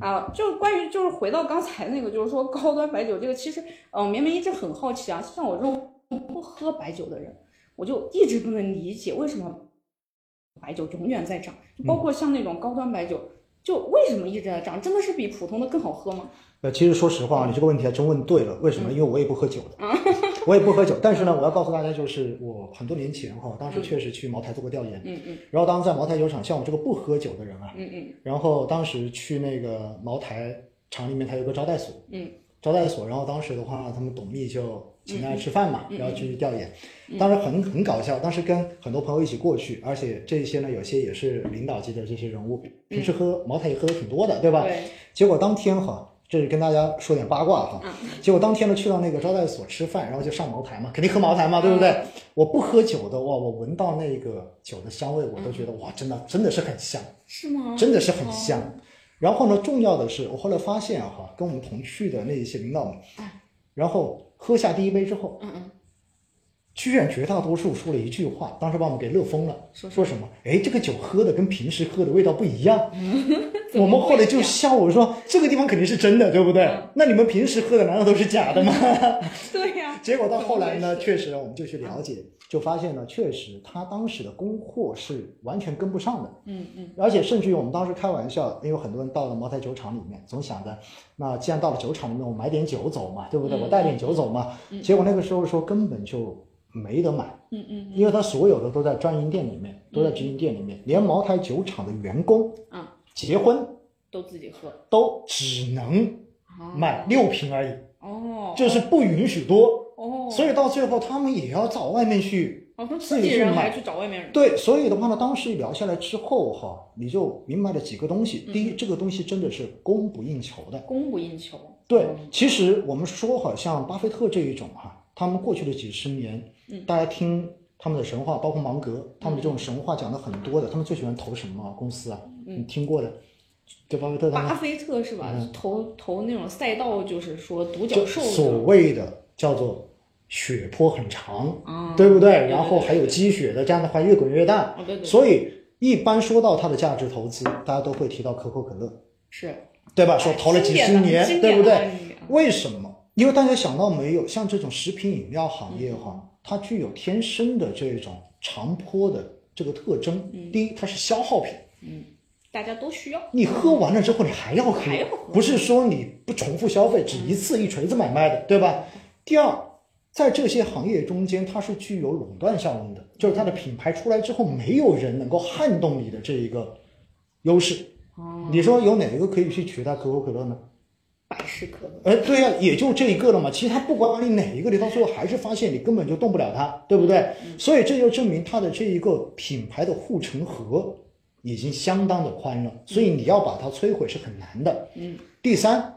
啊，就关于就是回到刚才那个，就是说高端白酒这个，其实呃，绵绵一直很好奇啊，像我这种不喝白酒的人，我就一直不能理解为什么白酒永远在涨，包括像那种高端白酒，就为什么一直在涨？真的是比普通的更好喝吗？呃，其实说实话，你这个问题还真问对了。为什么？因为我也不喝酒的，我也不喝酒。但是呢，我要告诉大家，就是我很多年前哈，当时确实去茅台做过调研。嗯嗯。然后当时在茅台酒厂，像我这个不喝酒的人啊，嗯嗯。然后当时去那个茅台厂里面，它有个招待所。嗯。招待所，然后当时的话，他们董秘就请大家吃饭嘛，然后去调研。嗯当时很很搞笑，当时跟很多朋友一起过去，而且这些呢，有些也是领导级的这些人物，平时喝茅台也喝的挺多的，对吧？对。结果当天哈。这是跟大家说点八卦哈，结果当天呢去到那个招待所吃饭，然后就上茅台嘛，肯定喝茅台嘛，对不对？我不喝酒的哇，我闻到那个酒的香味，我都觉得哇，真的真的是很香，是吗？真的是很香。然后呢，重要的是我后来发现哈，跟我们同去的那一些领导们，然后喝下第一杯之后，嗯嗯，居然绝大多数说了一句话，当时把我们给乐疯了，说什么？哎，这个酒喝的跟平时喝的味道不一样。我们后来就笑我说，这个地方肯定是真的，对不对？那你们平时喝的难道都是假的吗？对呀。结果到后来呢，确实我们就去了解，就发现呢，确实他当时的供货是完全跟不上的。嗯嗯。而且甚至于我们当时开玩笑，因为很多人到了茅台酒厂里面，总想着，那既然到了酒厂里面，我买点酒走嘛，对不对？我带点酒走嘛。结果那个时候说根本就没得买。嗯嗯。因为他所有的都在专营店里面，都在直营店里面，连茅台酒厂的员工啊结婚都自己喝，都只能买六瓶而已。哦。就是不允许多。哦。所以到最后他们也要找外面去。哦，自己人还去找外面人。对，所以的话呢，当时聊下来之后哈，你就明白了几个东西。第一，这个东西真的是供不应求的。供不应求。对，其实我们说好像巴菲特这一种哈，他们过去的几十年，大家听他们的神话，包括芒格，他们的这种神话讲的很多的，他们最喜欢投什么公司啊？你听过的？就巴菲特。巴菲特是吧？投投那种赛道，就是说独角兽。所谓的叫做。血坡很长，嗯、对不对？然后还有积雪的，这样的话越滚越大。对对。所以一般说到它的价值投资，大家都会提到可口可乐，是对吧？说投了几十年，对不对？嗯为什么？因为大家想到没有，像这种食品饮料行业哈，它具有天生的这种长坡的这个特征。第一，它是消耗品，嗯，大家都需要。你喝完了之后，你还要喝，还要喝，不是说你不重复消费，只一次一锤子买卖的，对吧？第二。在这些行业中间，它是具有垄断效应的，就是它的品牌出来之后，没有人能够撼动你的这一个优势。哦，你说有哪一个可以去取代可口可乐呢？百事可乐。哎，对呀、也就这一个了嘛。其实他不管你哪一个，你到最后还是发现你根本就动不了它，对不对？所以这就证明它的这一个品牌的护城河已经相当的宽了，所以你要把它摧毁是很难的。嗯。第三。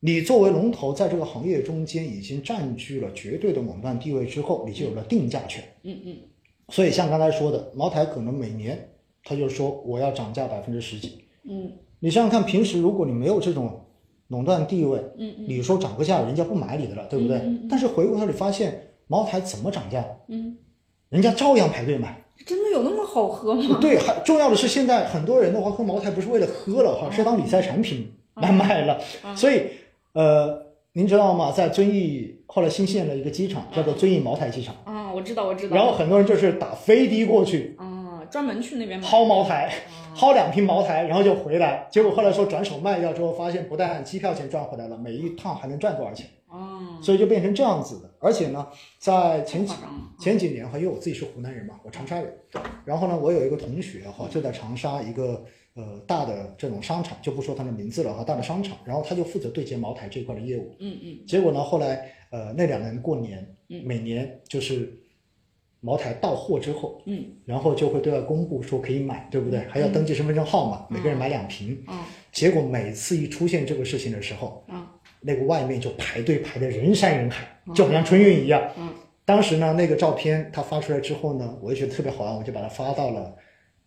你作为龙头，在这个行业中间已经占据了绝对的垄断地位之后，你就有了定价权。嗯嗯。所以像刚才说的，茅台可能每年他就说我要涨价百分之十几。嗯。你想想看，平时如果你没有这种垄断地位，嗯嗯，你说涨个价，人家不买你的了，对不对？嗯嗯、但是回过头你发现，茅台怎么涨价？嗯，人家照样排队买。真的有那么好喝吗？对，还重要的是，现在很多人的话喝茅台不是为了喝了哈，是当理财产品来卖了，啊、所以。呃，您知道吗？在遵义后来新建了一个机场，叫做遵义茅台机场。啊，我知道，我知道。然后很多人就是打飞的过去，啊，专门去那边薅茅台，薅两瓶茅台，然后就回来。结果后来说转手卖掉之后，发现不但按机票钱赚回来了，每一趟还能赚多少钱？哦，所以就变成这样子的。而且呢，在前几前几年哈，因为我自己是湖南人嘛，我长沙人。然后呢，我有一个同学哈，就在长沙一个。呃，大的这种商场就不说他的名字了哈，大的商场，然后他就负责对接茅台这块的业务。嗯嗯。结果呢，后来呃那两年过年，嗯，每年就是茅台到货之后，嗯，然后就会对外公布说可以买，对不对？还要登记身份证号码，每个人买两瓶。啊。结果每次一出现这个事情的时候，啊，那个外面就排队排的人山人海，就好像春运一样。嗯。当时呢，那个照片他发出来之后呢，我就觉得特别好玩，我就把它发到了。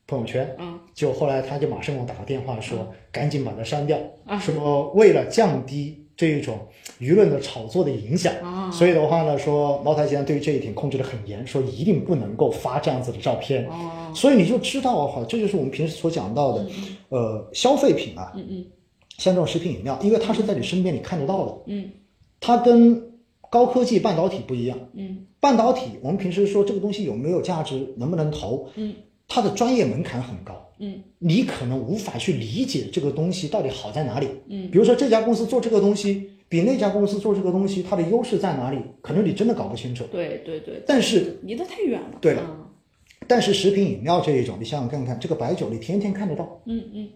朋友圈，嗯，就后来他就马上给我打个电话说，嗯、赶紧把它删掉，啊、说为了降低这一种舆论的炒作的影响，啊、所以的话呢，说茅台集团对于这一点控制的很严，说一定不能够发这样子的照片，哦、所以你就知道哈，这就是我们平时所讲到的，嗯、呃，消费品啊，嗯嗯，像这种食品饮料，因为它是在你身边你看得到的，嗯。它跟高科技半导体不一样。嗯。半导体我们平时说这个东西有没有价值，能不能投，嗯它的专业门槛很高，嗯你可能无法去理解这个东西到底好在哪里。嗯比如说这家公司做这个东西比那家公司做这个东西，它的优势在哪里？可能你真的搞不清楚。对对对，但是离得太远了。对了嗯但是食品饮料这一种，你想想看看，这个白酒你天天看得到，嗯嗯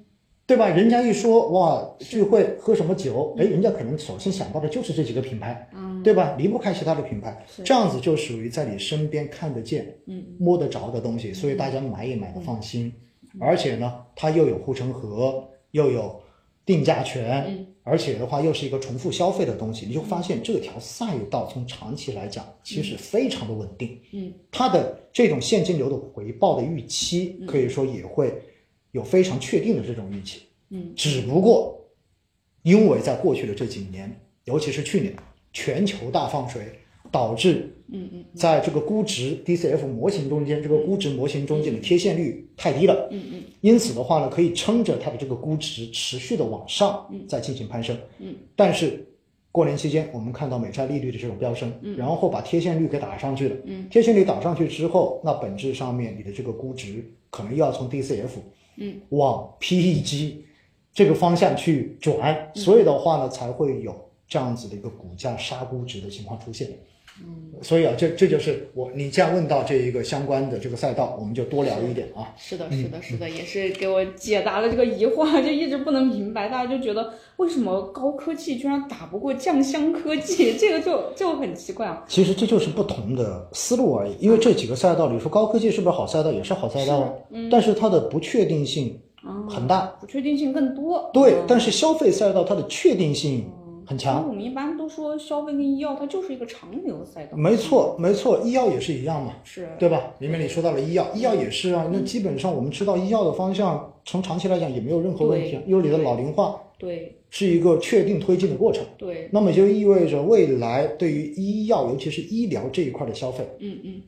对吧？人家一说哇聚会喝什么酒，哎，人家可能首先想到的就是这几个品牌，嗯对吧？离不开其他的品牌，这样子就属于在你身边看得见、嗯。摸得着的东西，所以大家买也买的放心。嗯。而且呢，它又有护城河，又有定价权，嗯。而且的话又是一个重复消费的东西，你就发现这条赛道从长期来讲其实非常的稳定。嗯。它的这种现金流的回报的预期，可以说也会有非常确定的这种预期。嗯。只不过，因为在过去的这几年，尤其是去年，全球大放水，导致嗯嗯在这个估值 DCF 模型中间，这个估值模型中间的贴现率太低了。嗯嗯。因此的话呢，可以撑着它的这个估值持续的往上，再进行攀升。嗯，但是过年期间，我们看到美债利率的这种飙升，然后把贴现率给打上去了。嗯，贴现率打上去之后，那本质上面你的这个估值可能又要从 DCF 嗯。往 PEG 这个方向去转，所以的话呢，才会有这样子的一个股价杀估值的情况出现。嗯，所以啊，这这就是我你既然问到这一个相关的这个赛道，我们就多聊一点啊。是的，是的，是的，也是给我解答了这个疑惑，就一直不能明白，大家就觉得为什么高科技居然打不过酱香科技，这个就就很奇怪啊。其实这就是不同的思路而已，因为这几个赛道，你说高科技是不是好赛道，也是好赛道啊，但是它的不确定性很大。不确定性更多。对，嗯但是消费赛道它的确定性很强。我们一般都说消费跟医药它就是一个长牛的赛道。没错，没错，医药也是一样嘛，是，对吧？里面你说到了医药，医药也是啊。那基本上我们知道医药的方向，从长期来讲也没有任何问题啊，因为你的老龄化对是一个确定推进的过程。对，那么就意味着未来对于医药，尤其是医疗这一块的消费，嗯嗯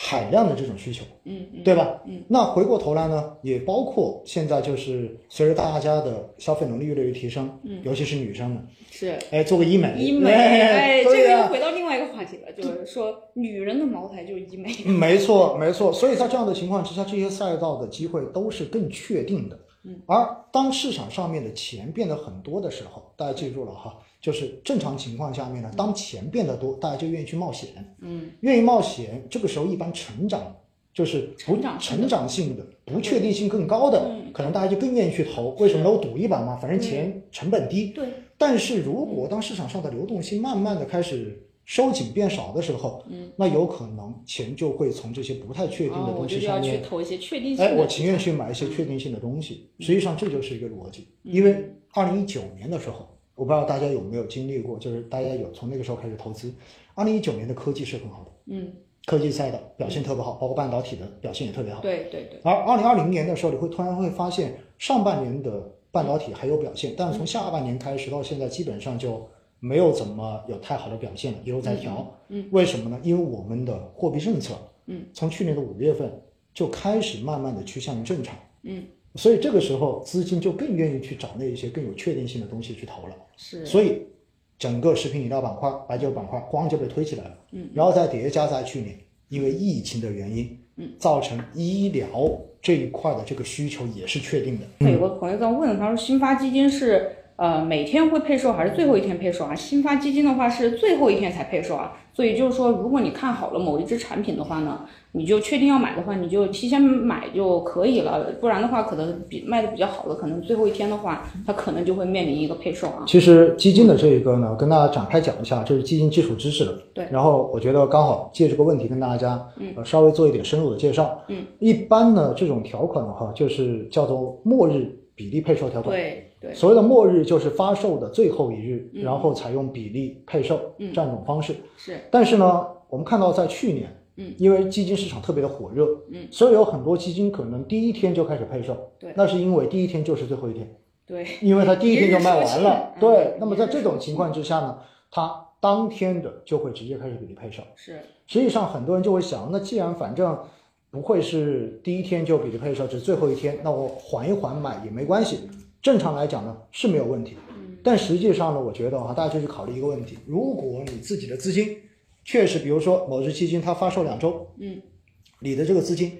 海量的这种需求，嗯嗯，对吧？嗯，那回过头来呢，也包括现在就是随着大家的消费能力越来越提升，嗯，尤其是女生们，是。哎，做个医美，医美，哎，这个又、回到另外一个话题了，就是说女人的茅台就是医美。没错，没错。所以在这样的情况之下，这些赛道的机会都是更确定的。嗯，而当市场上面的钱变得很多的时候，大家记住了哈，就是正常情况下面呢，当钱变得多，大家就愿意去冒险。嗯，愿意冒险，这个时候一般成长就是不成长性的成长性的、不确定性更高的，嗯可能大家就更愿意去投。为什么呢？我赌一把嘛，反正钱成本低。对，但是如果当市场上的流动性慢慢的开始收紧变少的时候，嗯，那有可能钱就会从这些不太确定的东西上面，去投一些确定性的。哎，我情愿去买一些确定性的东西。实际上这就是一个逻辑，因为二零一九年的时候，我不知道大家有没有经历过，就是大家有从那个时候开始投资，二零一九年的科技是很好的，嗯，科技赛道表现特别好，包括半导体的表现也特别好。对对对，而二零二零年的时候，你会突然会发现上半年的半导体还有表现，但是从下半年开始到现在，基本上就没有怎么有太好的表现了，一路在调。嗯，为什么呢？因为我们的货币政策，嗯，从去年的五月份就开始慢慢的趋向于正常。嗯，所以这个时候资金就更愿意去找那一些更有确定性的东西去投了。是，所以整个食品饮料板块、白酒板块咣就被推起来了。嗯，然后再叠加在去年因为疫情的原因，嗯，造成医疗这一块的这个需求也是确定的。有个朋友在问，他说新发基金是呃每天会配售还是最后一天配售啊？新发基金的话是最后一天才配售啊，所以就是说，如果你看好了某一只产品的话呢，你就确定要买的话，你就提前买就可以了，不然的话，可能比卖的比较好的，可能最后一天的话，它可能就会面临一个配售啊。其实基金的这一个呢，跟大家展开讲一下，这是基金基础知识的。对然后我觉得刚好借这个问题跟大家，呃，稍微做一点深入的介绍。嗯。一般呢，这种条款的话，就是叫做末日比例配售条款。对对，所谓的末日就是发售的最后一日，然后采用比例配售嗯。这样一种方式。是。但是呢，我们看到在去年，嗯，因为基金市场特别的火热，嗯，所以有很多基金可能第一天就开始配售，对。那是因为第一天就是最后一天，对，因为它第一天就 卖完了，对嗯，那么在这种情况之下呢，它当天的就会直接开始比例配售。是。实际上很多人就会想，那既然反正不会是第一天就比例配售，只是最后一天，那我缓一缓买也没关系。正常来讲呢是没有问题。但实际上呢，我觉得哈，大家就去考虑一个问题：如果你自己的资金确实，比如说某只基金它发售两周，嗯，你的这个资金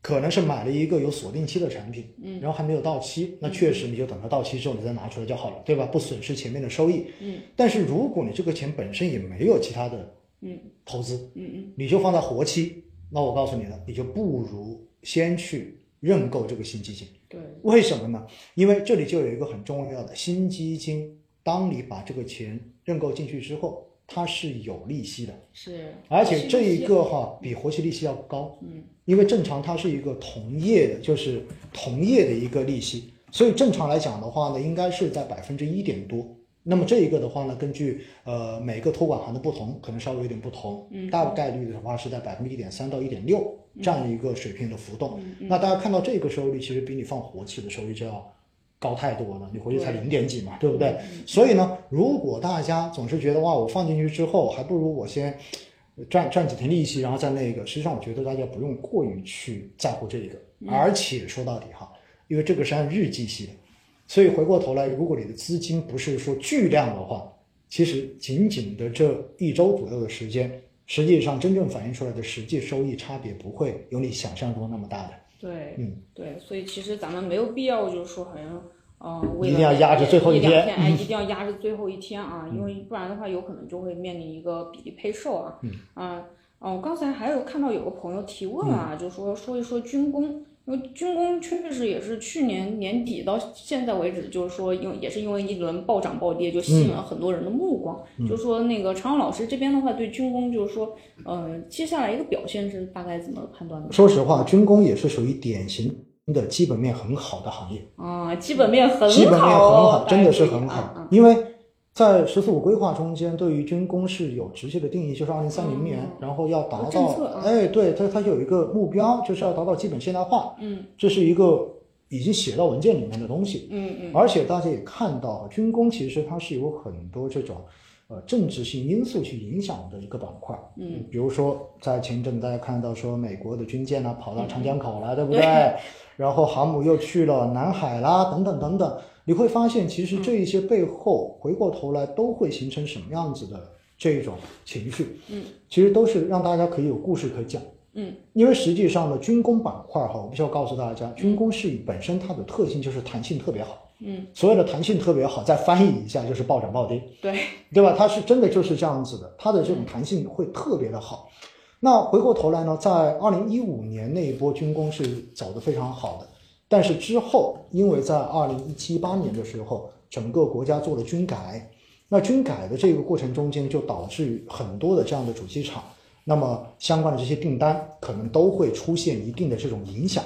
可能是买了一个有锁定期的产品，嗯，然后还没有到期，那确实你就等它到期之后你再拿出来就好了，对吧？不损失前面的收益。嗯，但是如果你这个钱本身也没有其他的嗯投资，嗯嗯你就放在活期，那我告诉你了，你就不如先去认购这个新基金。对，为什么呢？因为这里就有一个很重要的新基金，当你把这个钱认购进去之后，它是有利息的，是，而且这一个哈比活期利息要高，嗯，因为正常它是一个同业的，就是同业的一个利息，所以正常来讲的话呢，应该是在百分之一点多。那么这一个的话呢，根据呃每个托管行的不同，可能稍微有点不同，嗯。大概率的话是在百分之一点三到一点六这样一个水平的浮动。嗯那大家看到这个收益率，其实比你放活期的收益就要高太多了，你回去才零点几嘛，对不对？嗯所以呢，如果大家总是觉得哇，我放进去之后，还不如我先赚赚几天利息，然后再那个，实际上我觉得大家不用过于去在乎这个，嗯。而且说到底哈，因为这个是按日计息的，所以回过头来，如果你的资金不是说巨量的话，其实仅仅的这一周左右的时间，实际上真正反映出来的实际收益差别不会有你想象中那么大的。对，嗯，对，所以其实咱们没有必要，就是说好像，嗯、为了一定要压着最后一天嗯一两哎，一定要压着最后一天啊，因为不然的话，有可能就会面临一个比例配售啊。嗯啊，哦，我刚才还有看到有个朋友提问啊，嗯就说说一说军工。因为军工确实也是去年年底到现在为止，就是说，因为也是因为一轮暴涨暴跌，就吸引了很多人的目光。嗯就说那个常勇老师这边的话，对军工就是说，呃，接下来一个表现是大概怎么判断的？说实话，军工也是属于典型的基本面很好的行业。啊，基本面很好，基本面很好，真的是很好。因为在“十四五”规划中间，对于军工是有直接的定义，就是二零三零年，嗯然后要达到哎，对，它它有一个目标，就是要达到基本现代化，嗯这是一个已经写到文件里面的东西。嗯嗯而且大家也看到，军工其实它是有很多这种呃政治性因素去影响的一个板块。嗯，比如说在前一阵大家看到说美国的军舰呢、跑到长江口了，对不对对？然后航母又去了南海啦，等等等等，你会发现其实这一些背后回过头来都会形成什么样子的这种情绪？嗯，其实都是让大家可以有故事可讲。嗯因为实际上呢，军工板块哈，我必须要告诉大家，军工是本身它的特性就是弹性特别好。嗯，所谓的弹性特别好，再翻译一下就是暴涨暴跌，对，对吧？它是真的就是这样子的，它的这种弹性会特别的好。那回过头来呢，在二零一五年那一波军工是走得非常好的，但是之后因为在二零一七八年的时候，整个国家做了军改，那军改的这个过程中间就导致很多的这样的主机厂，那么相关的这些订单可能都会出现一定的这种影响。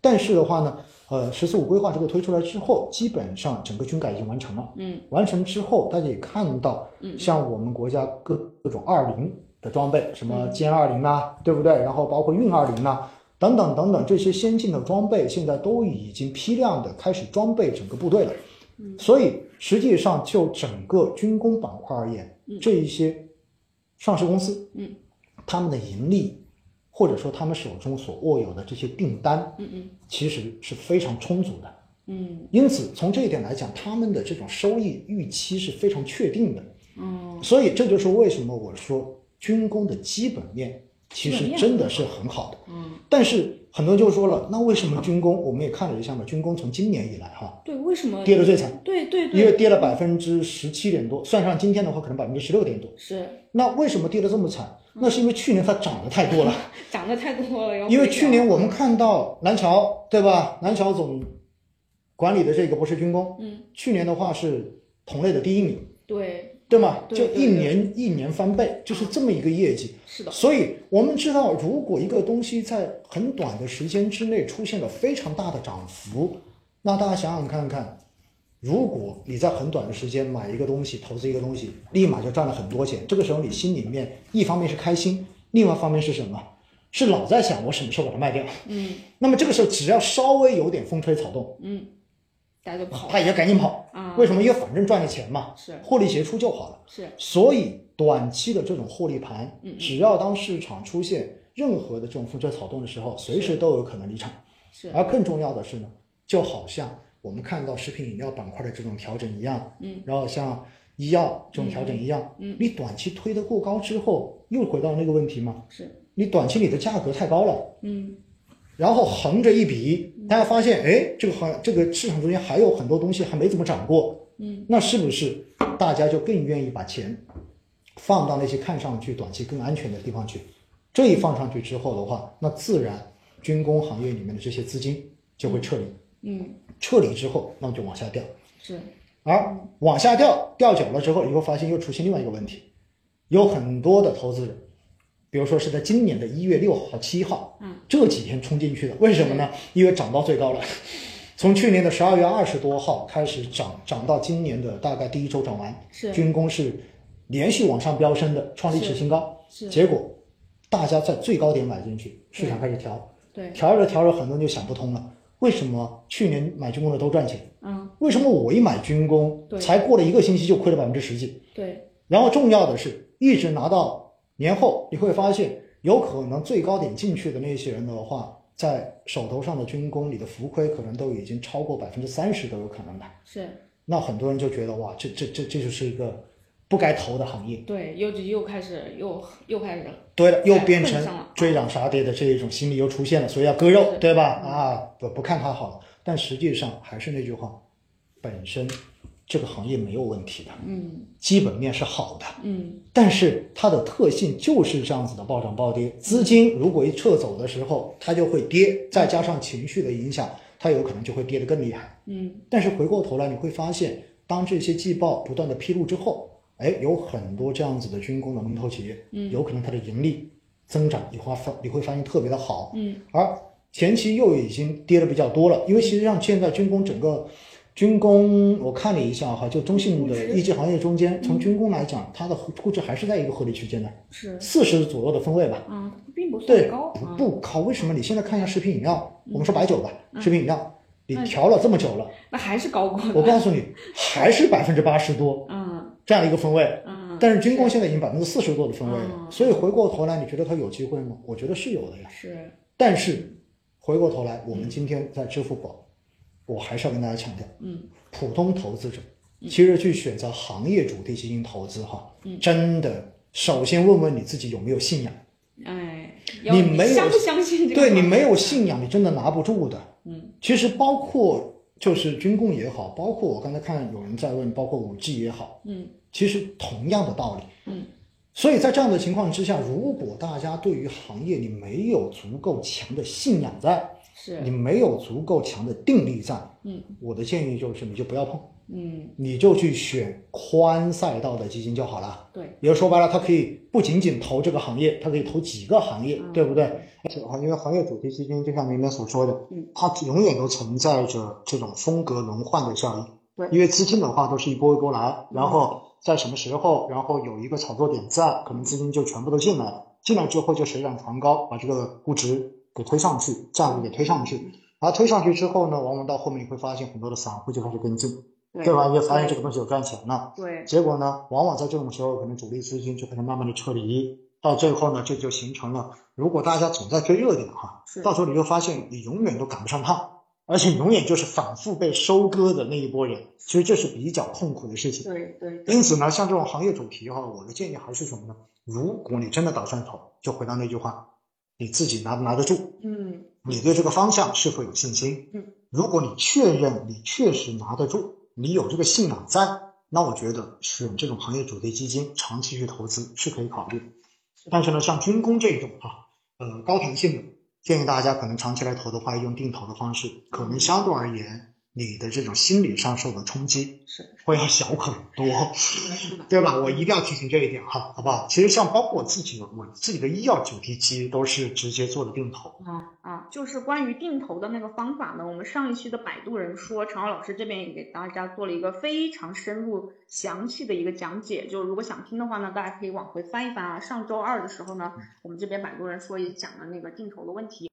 但是的话呢，呃，“十四五”规划这个推出来之后，基本上整个军改已经完成了。嗯完成之后，大家也看到，嗯像我们国家各各种二零的装备，什么歼二零呐，对不对？然后包括运二零啊，等等等等这些先进的装备，现在都已经批量的开始装备整个部队了。所以实际上就整个军工板块而言，这一些上市公司，嗯，他们的盈利或者说他们手中所握有的这些订单，嗯嗯其实是非常充足的。嗯因此，从这一点来讲，他们的这种收益预期是非常确定的。嗯所以这就是为什么我说军工的基本面其实真的是很好的。嗯，但是很多人就说了，那为什么军工？我们也看了一下嘛，军工从今年以来哈对，为什么跌得最惨，对对对因为，跌了百分之十七点多，算上今天的话，可能百分之十六点多。是那为什么跌得这么惨？那是因为去年它涨得太多了。涨得太多了，要因为去年我们看到南桥，对吧？南桥总管理的这个不是军工，嗯，去年的话是同类的第一名，对对吗？就一年一年翻倍，就是这么一个业绩。是的，所以我们知道，如果一个东西在很短的时间之内出现了非常大的涨幅，那大家想想看看，如果你在很短的时间买一个东西，投资一个东西，立马就赚了很多钱，这个时候你心里面一方面是开心，另外一方面是什么？是老在想我什么时候把它卖掉。嗯那么这个时候只要稍微有点风吹草动，嗯，大家就跑他也要赶紧跑。啊，为什么？因为反正赚了钱嘛，是。获利结出就好了。是。所以短期的这种获利盘嗯，只要当市场出现任何的这种风吹草动的时候，随时都有可能离场。是，而更重要的是呢，就好像我们看到食品饮料板块的这种调整一样，嗯，然后像医药这种调整一样，嗯，你短期推得过高之后，又回到那个问题嘛，是，你短期你的价格太高了，嗯。然后横着一比，大家发现，哎，这个行这个市场中间还有很多东西还没怎么涨过，嗯，那是不是大家就更愿意把钱放到那些看上去短期更安全的地方去？这一放上去之后的话，那自然军工行业里面的这些资金就会撤离，嗯。撤离之后，那么就往下掉，是，而往下掉掉久了之后，你会发现又出现另外一个问题，有很多的投资人，比如说是在今年的一月六号、七号，嗯，这几天冲进去的，为什么呢？因为涨到最高了，从去年的十二月二十多号开始涨，涨到今年的大概第一周涨完，是。军工是连续往上飙升的，创历史新高，是，结果大家在最高点买进去，市场开始调，对，调着调着，很多人就想不通了，为什么去年买军工的都赚钱？嗯。为什么我一买军工，才过了一个星期就亏了百分之十几？对，然后重要的是，一直拿到年后，你会发现，有可能最高点进去的那些人的话，在手头上的军工里的浮亏可能都已经超过百分之三十都有可能的。是，那很多人就觉得哇，这这这这就是一个不该投的行业。对，又又开始又又开始对了，又哎变成追涨杀跌的这一种心理又出现了，所以要割肉，对吧？啊，不不看它好了，但实际上还是那句话，本身这个行业没有问题的，嗯基本面是好的，嗯但是它的特性就是这样子的暴涨暴跌。资金如果一撤走的时候，它就会跌，再加上情绪的影响，它有可能就会跌得更厉害。嗯但是回过头来，你会发现，当这些季报不断的披露之后，哎，有很多这样子的军工的龙头企业，嗯有可能它的盈利增长，你会发你会发现特别的好，嗯而前期又已经跌的比较多了，因为实际上现在军工整个军工，我看了一下哈，就中信的一级行业中间，从军工来讲，它的估值还是在一个合理区间的，是，四十左右的分位吧。啊，并不对算高，不啊，不高，为什么？你现在看一下食品饮料，我们说白酒吧，食品饮料，你调了这么久了，那还是高过我，告诉你，还是百分之八十多嗯这样一个分位。嗯，但是军工现在已经百分之四十多的分位了，嗯所以回过头来，你觉得它有机会吗？我觉得是有的呀。是，但是回过头来，我们今天在支付宝，我还是要跟大家强调，嗯普通投资者其实去选择行业主题基金投资哈，嗯真的首先问问你自己有没有信仰。哎，你没有相不相信这个？对你没有，信仰，你真的拿不住的。嗯其实包括就是军工也好，包括我刚才看有人在问，包括五 G 也好，嗯其实同样的道理。嗯所以在这样的情况之下，如果大家对于行业你没有足够强的信仰在，是，你没有足够强的定力在，嗯我的建议就是你就不要碰，嗯你就去选宽赛道的基金就好了。对，也就说白了，它可以不仅仅投这个行业，它可以投几个行业，嗯对不对？而且的话，因为行业主题基金就像明明所说的，嗯，它永远都存在着这种风格轮换的效应。对因为资金的话都是一波一波来，然后在什么时候，然后有一个炒作点在，可能资金就全部都进来了。进来之后就水涨船高，把这个估值给推上去，价格给推上去。然后推上去之后呢，往往到后面你会发现很多的散户就开始跟进，对吧？你也发现这个东西有赚钱了。对，结果呢，往往在这种时候，可能主力资金就开始慢慢的撤离，到最后呢，这就形成了，如果大家总在追热点哈，是到时候你就发现你永远都赶不上趟，而且永远就是反复被收割的那一波人，其实这是比较痛苦的事情。对对对，因此呢，像这种行业主题哈，我的建议还是什么呢？如果你真的打算投，就回到那句话，你自己拿不拿得住？嗯你对这个方向是否有信心？嗯，如果你确认你确实拿得住，你有这个信仰在，那我觉得选这种行业主题基金长期去投资是可以考虑。但是呢，像军工这种哈、呃，高弹性的，建议大家可能长期来投的话，用定投的方式，可能相对而言，你的这种心理上受的冲击是会要小很多。对吧？我一定要提醒这一点哈，好不好？其实像包括我自己，我自己的医药主题基都是直接做的定投。啊啊，就是关于定投的那个方法呢，我们上一期的摆渡人说，陈浩老师这边也给大家做了一个非常深入详细的一个讲解，就如果想听的话呢，大家可以往回翻一翻啊。上周二的时候呢，我们这边摆渡人说也讲了那个定投的问题。